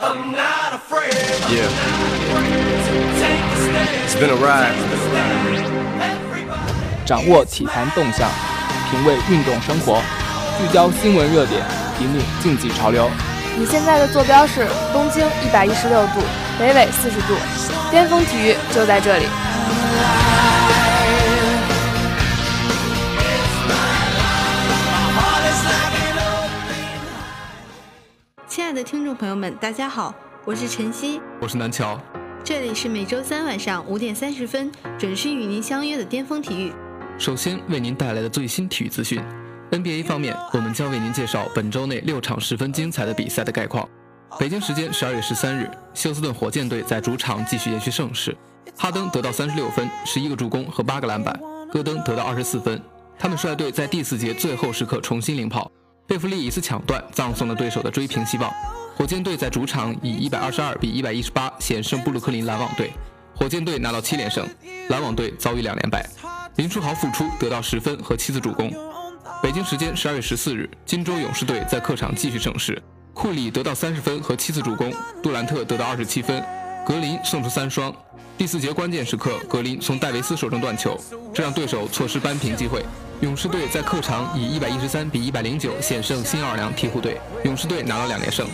Yeah. It's been a ride. 掌握体坛动向，品味运动生活，聚焦新闻热点，引领竞技潮流。你现在的坐标是东经一百一十六度，北纬四十度，巅峰体育就在这里。的听众朋友们，大家好，我是晨曦，我是南乔，这里是每周三晚上五点三十分准时与您相约的巅峰体育。首先为您带来的最新体育资讯，NBA 方面，我们将为您介绍本周内六场十分精彩的比赛的概况。北京时间十二月十三日，休斯顿火箭队在主场继续延续盛世，哈登得到三十六分、十一个助攻和八个篮板，戈登得到二十四分。他们率队在第四节最后时刻重新领跑，贝弗利一次抢断葬送了对手的追平希望。火箭队在主场以一百二十二比一百一十八险胜布鲁克林篮网队，火箭队拿到七连胜，篮网队遭遇两连败。林书豪复出得到十分和七次助攻。北京时间十二月十四日，金州勇士队在客场继续盛世，库里得到三十分和七次助攻，杜兰特得到二十七分，格林送出三双。第四节关键时刻，格林从戴维斯手中断球，这让对手错失扳平机会。勇士队在客场以一百一十三比一百零九险胜新奥尔良鹈鹕队，勇士队拿了两连胜。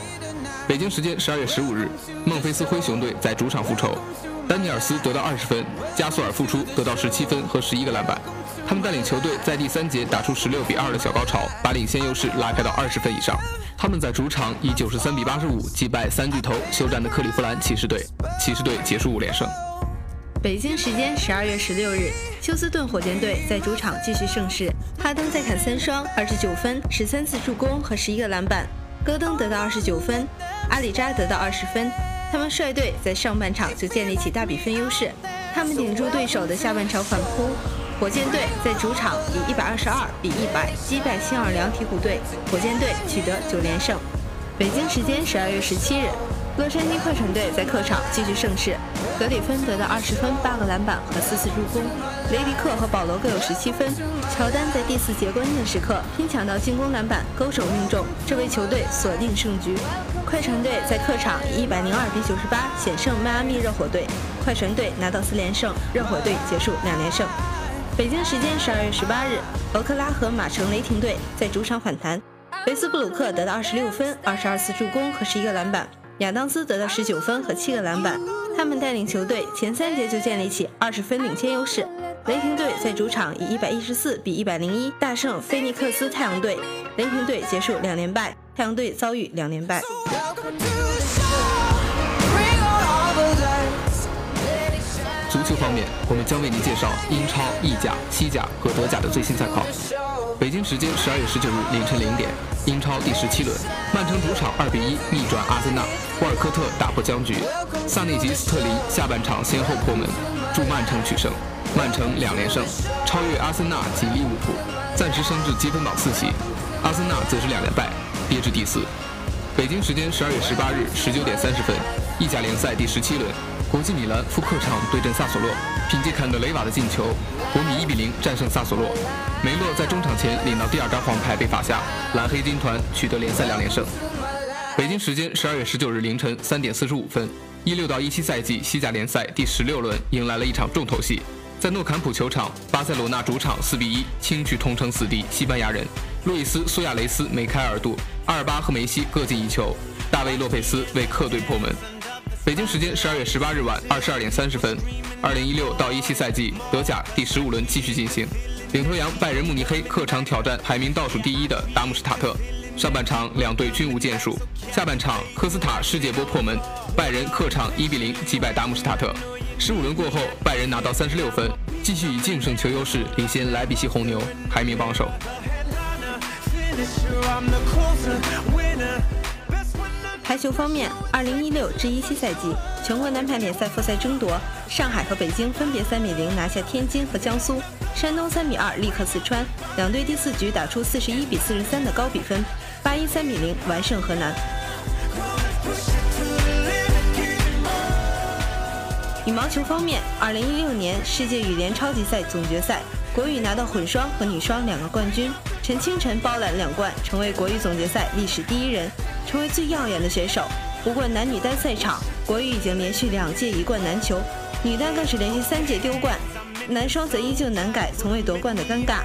北京时间十二月十五日，孟菲斯灰熊队在主场复仇。丹尼尔斯得到二十分，加索尔复出得到十七分和十一个篮板。他们带领球队在第三节打出十六比二的小高潮，把领先优势拉开到二十分以上。他们在主场以九十三比八十五击败三巨头休战的克利夫兰骑士队，骑士队结束五连胜。北京时间十二月十六日，休斯顿火箭队在主场继续盛世，哈登再砍三双，二十九分，十三次助攻和十一个篮板。戈登得到二十九分，阿里扎得到二十分。他们率队在上半场就建立起大比分优势，他们顶住对手的下半场反扑。火箭队在主场以一百二十二比一百击败新奥尔良鹈鹕队，火箭队取得九连胜。北京时间十二月十七日，洛杉矶快船队在客场继续盛世，格里芬得到二十分、八个篮板和四次助攻，雷迪克和保罗各有十七分。乔丹在第四节关键时刻拼抢到进攻篮板，勾手命中，这为球队锁定胜局。快船队在客场以一百零二比九十八险胜迈阿密热火队，快船队拿到四连胜，热火队结束两连胜。北京时间十二月十八日，俄克拉荷马城雷霆队在主场反弹，维斯布鲁克得到二十六分、二十二次助攻和十一个篮板，亚当斯得到十九分和七个篮板。他们带领球队前三节就建立起二十分领先优势。雷霆队在主场以一百一十四比一百零一大胜菲尼克斯太阳队，雷霆队结束两连败，太阳队遭遇两连败。足球方面，我们将为您介绍英超、意甲、西甲和德甲的最新赛况。北京时间十二月十九日凌晨零点，英超第十七轮，曼城主场二比一逆转阿森纳，沃尔科特打破僵局，萨内吉斯特林下半场先后破门，助曼城取胜，曼城两连胜，超越阿森纳及利物浦，暂时升至积分榜四席。阿森纳则是两连败，跌至第四。北京时间十二月十八日十九点三十分，意甲联赛第十七轮。国际米兰赴客场对阵萨索洛，凭借坎德雷瓦的进球，国米一比零战胜萨索洛。梅洛在中场前领到第二张黄牌被罚下，蓝黑军团取得联赛两连胜。北京时间十二月十九日凌晨三点四十五分，一六到一七赛季西甲联赛第十六轮迎来了一场重头戏，在诺坎普球场，巴塞罗那主场四比一轻取同城死敌西班牙人，路易斯·苏亚雷斯梅开二度，阿尔巴和梅西各进一球，大卫·洛佩斯为客队破门。北京时间十二月十八日晚二十二点三十分，二零一六到一七赛季德甲第十五轮继续进行，领头羊拜仁慕尼黑客场挑战排名倒数第一的达姆施塔特。上半场两队均无建树，下半场科斯塔世界波破门，拜仁客场一比零击败达姆施塔特。十五轮过后，拜仁拿到三十六分，继续以净胜球优势领先莱比锡红牛，排名榜首。排球方面，二零一六至一七赛季全国男排联赛复赛争夺，上海和北京分别三比零拿下天津和江苏，山东三比二力克四川，两队第四局打出四十一比四十三的高比分，八一三比零完胜河南。羽毛球方面，二零一六年世界羽联超级赛总决赛，国羽拿到混双和女双两个冠军，陈清晨包揽两冠，成为国羽总决赛历史第一人。成为最耀眼的选手，不过男女单赛场，国羽已经连续两届一冠难求，女单更是连续三届丢冠，男双则依旧难改从未夺冠的尴尬。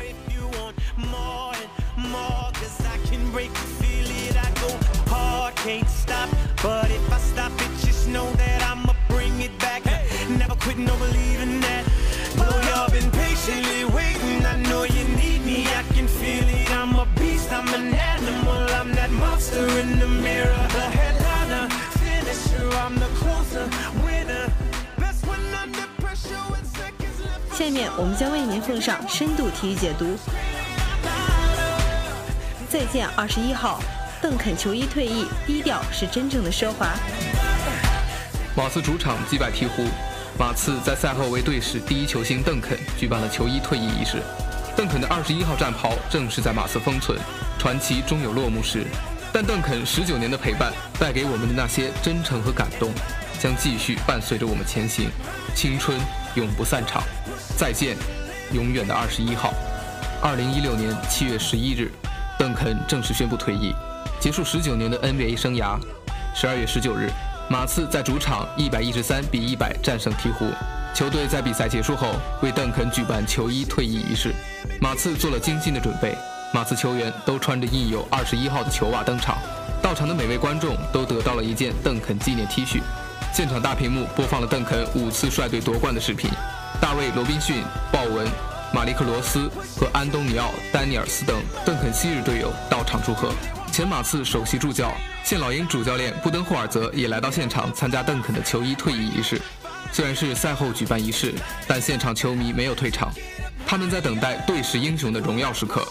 下面我们将为您奉上深度体育解读。再见，二十一号，邓肯球衣退役，低调是真正的奢华。马刺主场击败鹈鹕，马刺在赛后为队史第一球星邓肯举办了球衣退役仪式。邓肯的二十一号战袍正是在马刺封存，传奇终有落幕时。但邓肯十九年的陪伴带给我们的那些真诚和感动，将继续伴随着我们前行。青春永不散场。再见，永远的二十一号。二零一六年七月十一日，邓肯正式宣布退役，结束十九年的 NBA 生涯。十二月十九日，马刺在主场一百一十三比一百战胜鹈鹕。球队在比赛结束后为邓肯举办球衣退役仪式，马刺做了精心的准备，马刺球员都穿着印有二十一号的球袜登场。到场的每位观众都得到了一件邓肯纪念 T 恤。现场大屏幕播放了邓肯五次率队夺冠的视频。大卫·罗宾逊、鲍文、马利克·罗斯和安东尼奥·丹尼尔斯等邓肯昔日队友到场祝贺。前马刺首席助教、现老鹰主教练布登霍尔泽也来到现场参加邓肯的球衣退役仪式。虽然是赛后举办仪式，但现场球迷没有退场，他们在等待队史英雄的荣耀时刻。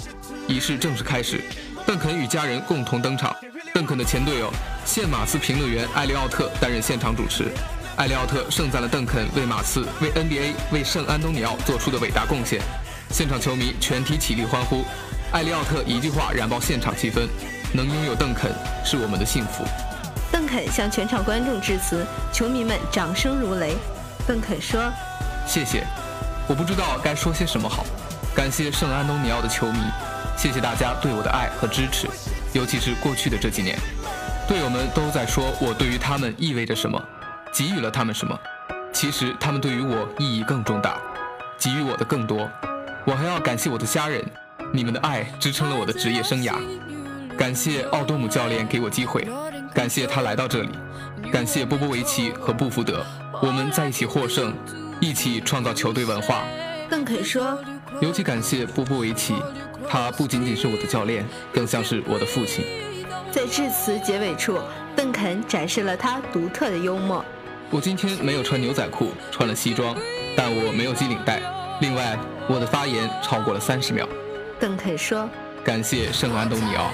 仪式正式开始，邓肯与家人共同登场。邓肯的前队友、现马刺评论员艾利奥特担任现场主持。艾利奥特盛赞了邓肯为马刺、为 NBA、为圣安东尼奥做出的伟大贡献，现场球迷全体起立欢呼。艾利奥特一句话燃爆现场气氛：“能拥有邓肯是我们的幸福。”邓肯向全场观众致辞，球迷们掌声如雷。邓肯说：“谢谢，我不知道该说些什么好。感谢圣安东尼奥的球迷，谢谢大家对我的爱和支持，尤其是过去的这几年，队友们都在说我对于他们意味着什么。”给予了他们什么？其实他们对于我意义更重大，给予我的更多。我还要感谢我的家人，你们的爱支撑了我的职业生涯。感谢奥多姆教练给我机会，感谢他来到这里，感谢波波维奇和布福德，我们在一起获胜，一起创造球队文化。邓肯说，尤其感谢波波维奇，他不仅仅是我的教练，更像是我的父亲。在致辞结尾处，邓肯展示了他独特的幽默。我今天没有穿牛仔裤，穿了西装，但我没有系领带。另外，我的发言超过了三十秒。邓肯说：“感谢圣安东尼奥。”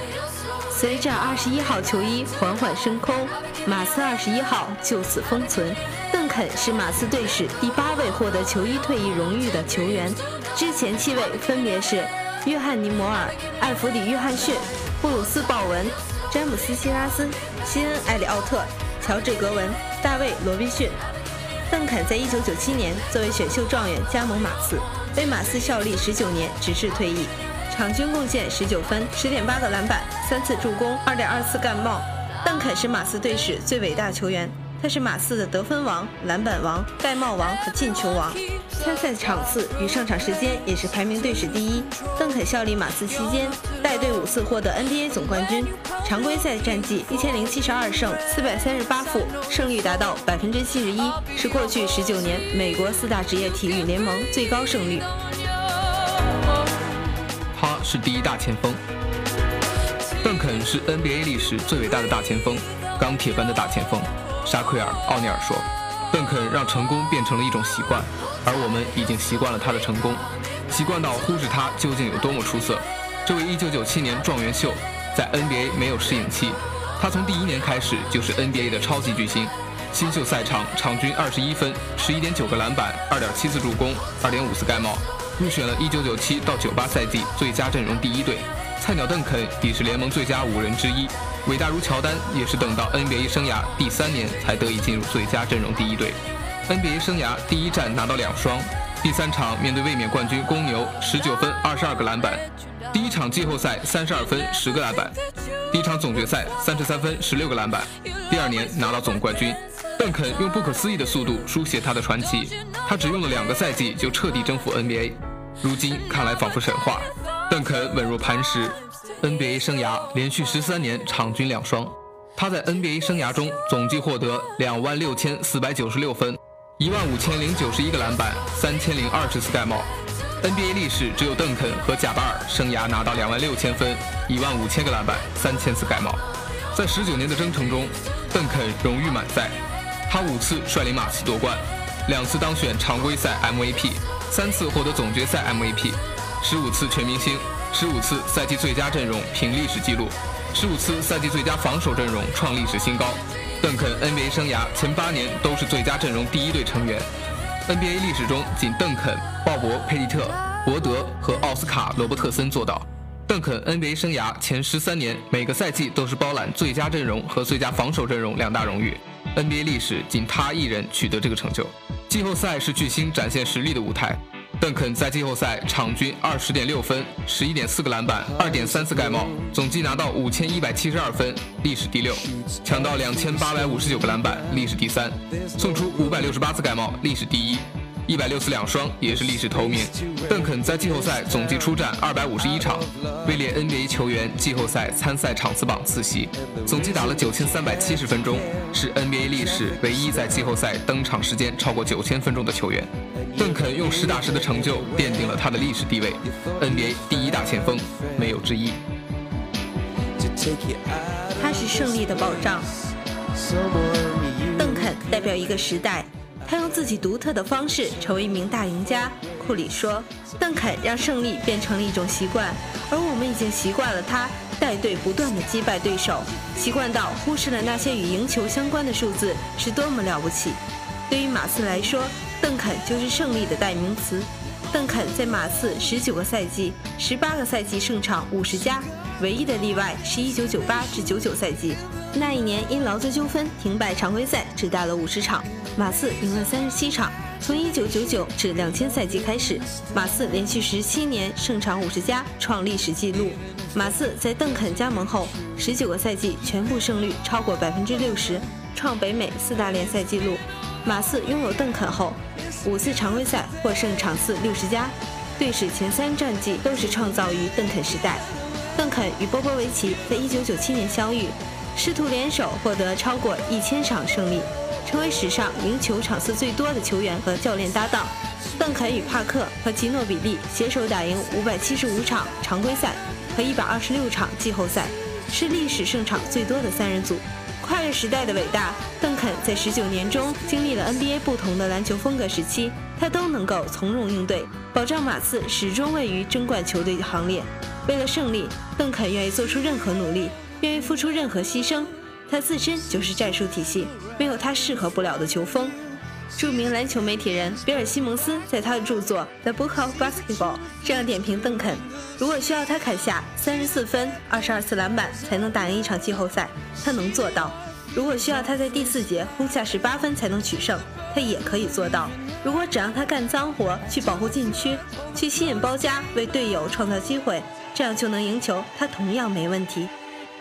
随着二十一号球衣缓缓升空，马刺二十一号就此封存。邓肯是马刺队史第八位获得球衣退役荣誉的球员，之前七位分别是约翰尼·摩尔、艾弗里·约翰逊、布鲁斯·鲍文、詹姆斯·希拉斯、西恩·埃里奥特。乔治·格文、大卫·罗宾逊、邓肯在1997年作为选秀状元加盟马刺，为马刺效力19年，直至退役，场均贡献19分、10.8个篮板、三次助攻、2.2次盖帽。邓肯是马刺队史最伟大球员。他是马刺的得分王、篮板王、盖帽王和进球王，参赛场次与上场时间也是排名队史第一。邓肯效力马刺期间，带队五次获得 NBA 总冠军，常规赛战绩一千零七十二胜四百三十八负，胜率达到百分之七十一，是过去十九年美国四大职业体育联盟最高胜率。是第一大前锋，邓肯是 NBA 历史最伟大的大前锋，钢铁般的大前锋。沙奎尔·奥尼尔说：“邓肯让成功变成了一种习惯，而我们已经习惯了他的成功，习惯到忽视他究竟有多么出色。”这位1997年状元秀在 NBA 没有适应期，他从第一年开始就是 NBA 的超级巨星。新秀赛场场均21分、11.9个篮板、2.7次助攻、2.5次盖帽，入选了1997到98赛季最佳阵容第一队。菜鸟邓肯已是联盟最佳五人之一。伟大如乔丹，也是等到 NBA 生涯第三年才得以进入最佳阵容第一队。NBA 生涯第一战拿到两双，第三场面对卫冕冠军公牛，十九分二十二个篮板；第一场季后赛三十二分十个篮板。第一场总决赛三十三分十六个篮板，第二年拿到总冠军。邓肯用不可思议的速度书写他的传奇，他只用了两个赛季就彻底征服 NBA，如今看来仿佛神话。邓肯稳若磐石，NBA 生涯连续十三年场均两双。他在 NBA 生涯中总计获得两万六千四百九十六分，一万五千零九十一个篮板，三千零二十次盖帽。NBA 历史只有邓肯和贾巴尔生涯拿到两万六千分、一万五千个篮板、三千次盖帽。在十九年的征程中，邓肯荣誉满载。他五次率领马刺夺冠，两次当选常规赛 MVP，三次获得总决赛 MVP，十五次全明星，十五次赛季最佳阵容平历史纪录，十五次赛季最佳防守阵容创历史新高。邓肯 NBA 生涯前八年都是最佳阵容第一队成员。NBA 历史中，仅邓肯、鲍勃·佩蒂特、伯德和奥斯卡·罗伯特森做到。邓肯 NBA 生涯前十三年，每个赛季都是包揽最佳阵容和最佳防守阵容两大荣誉。NBA 历史仅他一人取得这个成就。季后赛是巨星展现实力的舞台。邓肯在季后赛场均二十点六分、十一点四个篮板、二点三次盖帽，总计拿到五千一百七十二分，历史第六；抢到两千八百五十九个篮板，历史第三；送出五百六十八次盖帽，历史第一。一百六次两双也是历史头名。邓肯在季后赛总计出战二百五十一场，位列 NBA 球员季后赛参赛场次榜次席，总计打了九千三百七十分钟，是 NBA 历史唯一在季后赛登场时间超过九千分钟的球员。邓肯用实打实的成就奠定了他的历史地位，NBA 第一大前锋，没有之一。他是胜利的保障。邓肯代表一个时代。他用自己独特的方式成为一名大赢家。库里说：“邓肯让胜利变成了一种习惯，而我们已经习惯了他带队不断的击败对手，习惯到忽视了那些与赢球相关的数字是多么了不起。”对于马刺来说，邓肯就是胜利的代名词。邓肯在马刺十九个赛季，十八个赛季胜场五十加，唯一的例外是一九九八至九九赛季，那一年因劳资纠纷停摆常规赛，只打了五十场。马刺赢了三十七场。从一九九九至两千赛季开始，马刺连续十七年胜场五十加，创历史纪录。马刺在邓肯加盟后，十九个赛季全部胜率超过百分之六十，创北美四大联赛纪录。马刺拥有邓肯后，五次常规赛获胜场次六十加，队史前三战绩都是创造于邓肯时代。邓肯与波波维奇在一九九七年相遇，师徒联手获得超过一千场胜利。成为史上赢球场次最多的球员和教练搭档。邓肯与帕克和吉诺比利携手打赢五百七十五场常规赛和一百二十六场季后赛，是历史胜场最多的三人组。跨越时代的伟大，邓肯在十九年中经历了 NBA 不同的篮球风格时期，他都能够从容应对，保障马刺始终位于争冠球队行列。为了胜利，邓肯愿意做出任何努力，愿意付出任何牺牲。他自身就是战术体系，没有他适合不了的球风。著名篮球媒体人比尔·西蒙斯在他的著作《The Book of Basketball》这样点评邓肯：如果需要他砍下三十四分、二十二次篮板才能打赢一场季后赛，他能做到；如果需要他在第四节轰下十八分才能取胜，他也可以做到；如果只让他干脏活，去保护禁区，去吸引包夹，为队友创造机会，这样就能赢球，他同样没问题。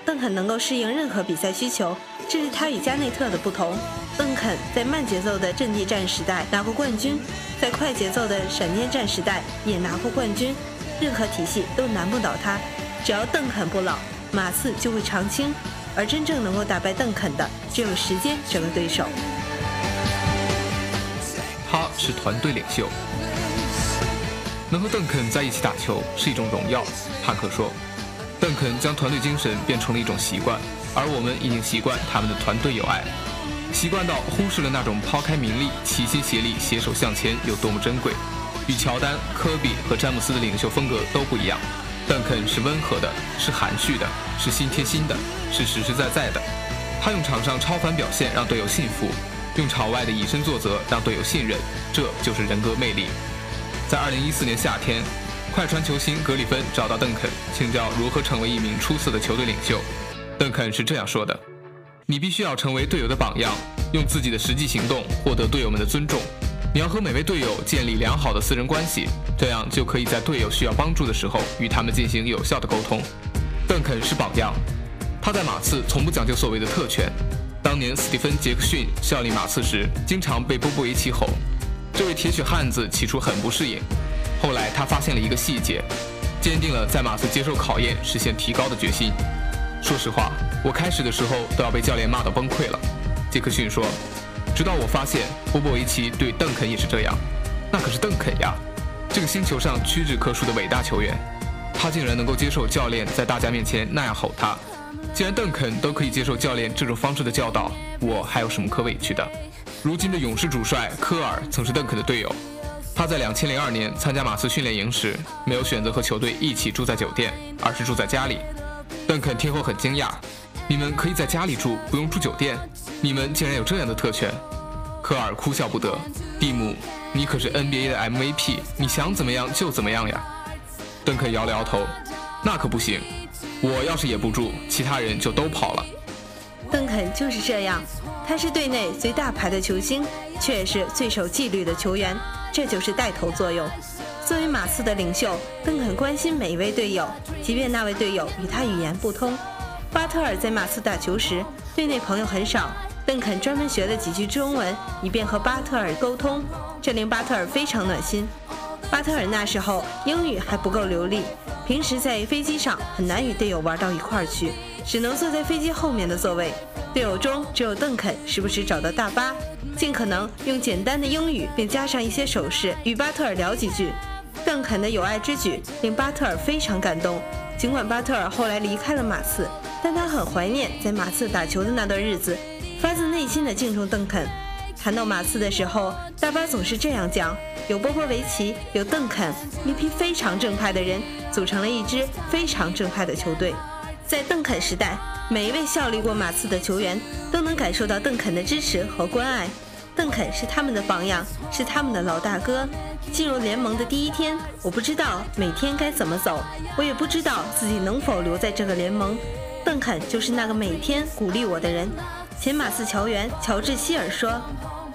邓肯能够适应任何比赛需求，这是他与加内特的不同。邓肯在慢节奏的阵地战时代拿过冠军，在快节奏的闪电战时代也拿过冠军。任何体系都难不倒他，只要邓肯不老，马刺就会长青。而真正能够打败邓肯的，只有时间这个对手。他是团队领袖，能和邓肯在一起打球是一种荣耀。帕克说。邓肯将团队精神变成了一种习惯，而我们已经习惯他们的团队友爱，习惯到忽视了那种抛开名利、齐心协力、携手向前有多么珍贵。与乔丹、科比和詹姆斯的领袖风格都不一样，邓肯是温和的，是含蓄的，是心贴心的，是实实在在的。他用场上超凡表现让队友信服，用场外的以身作则让队友信任，这就是人格魅力。在2014年夏天。快船球星格里芬找到邓肯，请教如何成为一名出色的球队领袖。邓肯是这样说的：“你必须要成为队友的榜样，用自己的实际行动获得队友们的尊重。你要和每位队友建立良好的私人关系，这样就可以在队友需要帮助的时候与他们进行有效的沟通。”邓肯是榜样。他在马刺从不讲究所谓的特权。当年斯蒂芬·杰克逊效力马刺时，经常被波波维奇吼。这位铁血汉子起初很不适应，后来他发现了一个细节，坚定了在马刺接受考验、实现提高的决心。说实话，我开始的时候都要被教练骂到崩溃了。杰克逊说：“直到我发现波波维奇对邓肯也是这样，那可是邓肯呀，这个星球上屈指可数的伟大球员，他竟然能够接受教练在大家面前那样吼他。”既然邓肯都可以接受教练这种方式的教导，我还有什么可委屈的？如今的勇士主帅科尔曾是邓肯的队友，他在两千零二年参加马刺训练营时，没有选择和球队一起住在酒店，而是住在家里。邓肯听后很惊讶：“你们可以在家里住，不用住酒店？你们竟然有这样的特权？”科尔哭笑不得：“蒂姆，你可是 NBA 的 MVP，你想怎么样就怎么样呀。”邓肯摇了摇头：“那可不行。”我要是也不住，其他人就都跑了。邓肯就是这样，他是队内最大牌的球星，却也是最守纪律的球员，这就是带头作用。作为马刺的领袖，邓肯关心每一位队友，即便那位队友与他语言不通。巴特尔在马刺打球时，队内朋友很少，邓肯专门学了几句中文，以便和巴特尔沟通，这令巴特尔非常暖心。巴特尔那时候英语还不够流利。平时在飞机上很难与队友玩到一块儿去，只能坐在飞机后面的座位。队友中只有邓肯时不时找到大巴，尽可能用简单的英语并加上一些手势与巴特尔聊几句。邓肯的友爱之举令巴特尔非常感动。尽管巴特尔后来离开了马刺，但他很怀念在马刺打球的那段日子，发自内心的敬重邓肯。谈到马刺的时候，大巴总是这样讲：有波波维奇，有邓肯，一批非常正派的人。组成了一支非常正派的球队。在邓肯时代，每一位效力过马刺的球员都能感受到邓肯的支持和关爱。邓肯是他们的榜样，是他们的老大哥。进入联盟的第一天，我不知道每天该怎么走，我也不知道自己能否留在这个联盟。邓肯就是那个每天鼓励我的人。前马刺球员乔治希尔说：“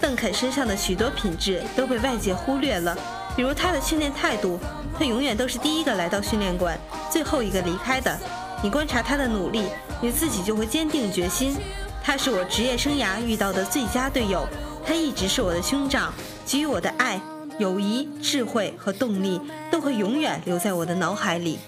邓肯身上的许多品质都被外界忽略了。”比如他的训练态度，他永远都是第一个来到训练馆，最后一个离开的。你观察他的努力，你自己就会坚定决心。他是我职业生涯遇到的最佳队友，他一直是我的兄长，给予我的爱、友谊、智慧和动力都会永远留在我的脑海里。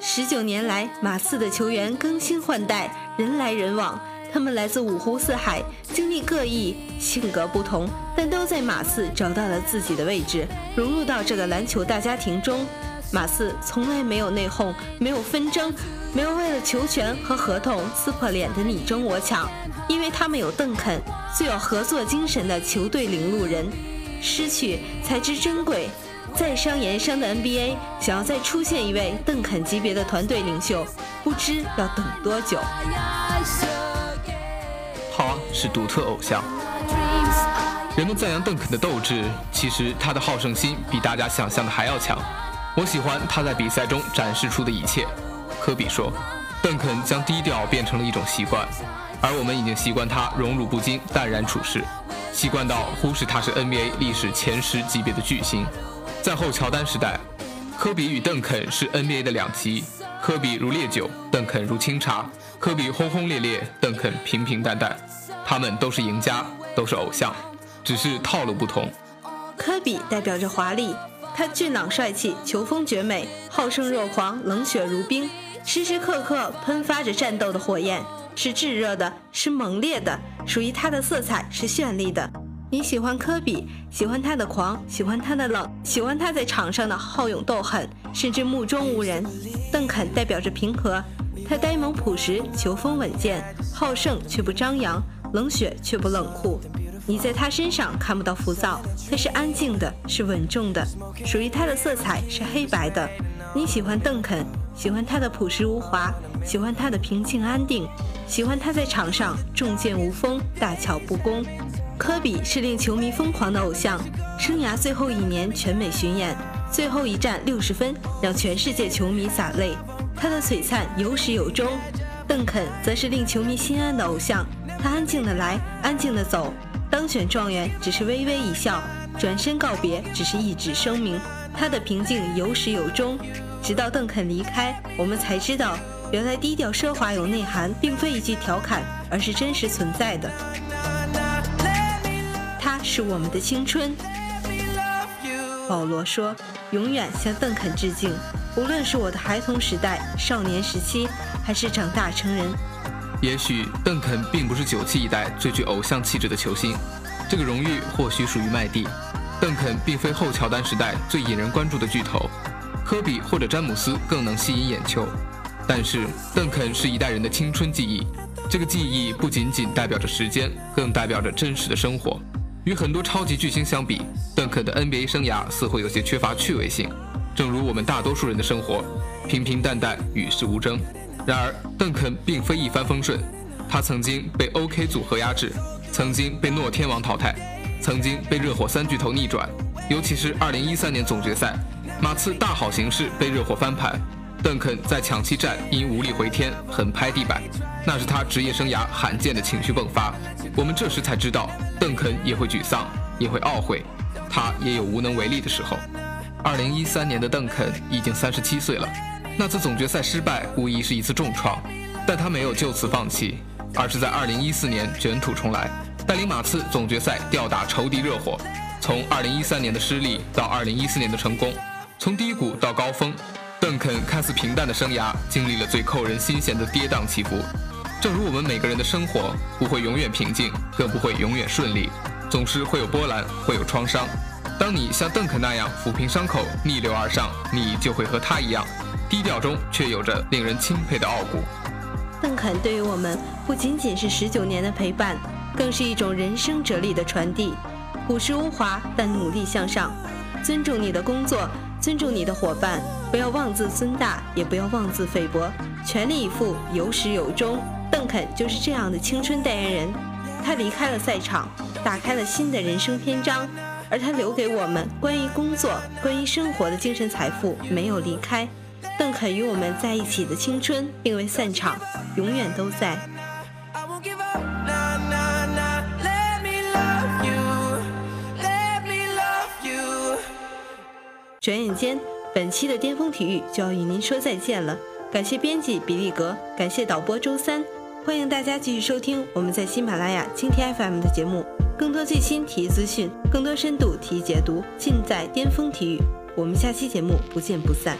十九年来，马刺的球员更新换代，人来人往。他们来自五湖四海，经历各异，性格不同，但都在马刺找到了自己的位置，融入到这个篮球大家庭中。马刺从来没有内讧，没有纷争，没有为了球权和合同撕破脸的你争我抢，因为他们有邓肯，最有合作精神的球队领路人。失去才知珍贵，在商言商的 NBA，想要再出现一位邓肯级别的团队领袖，不知要等多久。他是独特偶像。人们赞扬邓肯的斗志，其实他的好胜心比大家想象的还要强。我喜欢他在比赛中展示出的一切。科比说：“邓肯将低调变成了一种习惯，而我们已经习惯他荣辱不惊、淡然处事，习惯到忽视他是 NBA 历史前十级别的巨星。在后乔丹时代，科比与邓肯是 NBA 的两极。科比如烈酒，邓肯如清茶。”科比轰轰烈烈，邓肯平平淡淡，他们都是赢家，都是偶像，只是套路不同。科比代表着华丽，他俊朗帅气，球风绝美，好胜若狂，冷血如冰，时时刻刻喷发着战斗的火焰，是炙热的，是猛烈的，属于他的色彩是绚丽的。你喜欢科比，喜欢他的狂，喜欢他的冷，喜欢他在场上的好勇斗狠，甚至目中无人。邓肯代表着平和。他呆萌朴实，球风稳健，好胜却不张扬，冷血却不冷酷。你在他身上看不到浮躁，他是安静的，是稳重的，属于他的色彩是黑白的。你喜欢邓肯，喜欢他的朴实无华，喜欢他的平静安定，喜欢他在场上重剑无锋，大巧不工。科比是令球迷疯狂的偶像，生涯最后一年全美巡演，最后一战六十分，让全世界球迷洒泪。他的璀璨有始有终，邓肯则是令球迷心安的偶像。他安静的来，安静的走。当选状元只是微微一笑，转身告别只是一纸声明。他的平静有始有终，直到邓肯离开，我们才知道原来低调奢华有内涵，并非一句调侃，而是真实存在的。他是我们的青春。保罗说：“永远向邓肯致敬，无论是我的孩童时代、少年时期，还是长大成人。”也许邓肯并不是九七一代最具偶像气质的球星，这个荣誉或许属于麦蒂。邓肯并非后乔丹时代最引人关注的巨头，科比或者詹姆斯更能吸引眼球。但是邓肯是一代人的青春记忆，这个记忆不仅仅代表着时间，更代表着真实的生活。与很多超级巨星相比，邓肯的 NBA 生涯似乎有些缺乏趣味性，正如我们大多数人的生活，平平淡淡，与世无争。然而，邓肯并非一帆风顺，他曾经被 OK 组合压制，曾经被诺天王淘汰，曾经被热火三巨头逆转，尤其是2013年总决赛，马刺大好形势被热火翻盘。邓肯在抢七战因无力回天狠拍地板，那是他职业生涯罕见的情绪迸发。我们这时才知道，邓肯也会沮丧，也会懊悔，他也有无能为力的时候。二零一三年的邓肯已经三十七岁了，那次总决赛失败无疑是一次重创，但他没有就此放弃，而是在二零一四年卷土重来，带领马刺总决赛吊打仇敌热火。从二零一三年的失利到二零一四年的成功，从低谷到高峰。邓肯看似平淡的生涯，经历了最扣人心弦的跌宕起伏。正如我们每个人的生活不会永远平静，更不会永远顺利，总是会有波澜，会有创伤。当你像邓肯那样抚平伤口，逆流而上，你就会和他一样，低调中却有着令人钦佩的傲骨。邓肯对于我们不仅仅是十九年的陪伴，更是一种人生哲理的传递。朴实无华，但努力向上，尊重你的工作。尊重你的伙伴，不要妄自尊大，也不要妄自菲薄，全力以赴，有始有终。邓肯就是这样的青春代言人，他离开了赛场，打开了新的人生篇章，而他留给我们关于工作、关于生活的精神财富没有离开。邓肯与我们在一起的青春并未散场，永远都在。转眼间，本期的巅峰体育就要与您说再见了。感谢编辑比利格，感谢导播周三，欢迎大家继续收听我们在喜马拉雅蜻蜓 FM 的节目。更多最新体育资讯，更多深度体育解读，尽在巅峰体育。我们下期节目不见不散。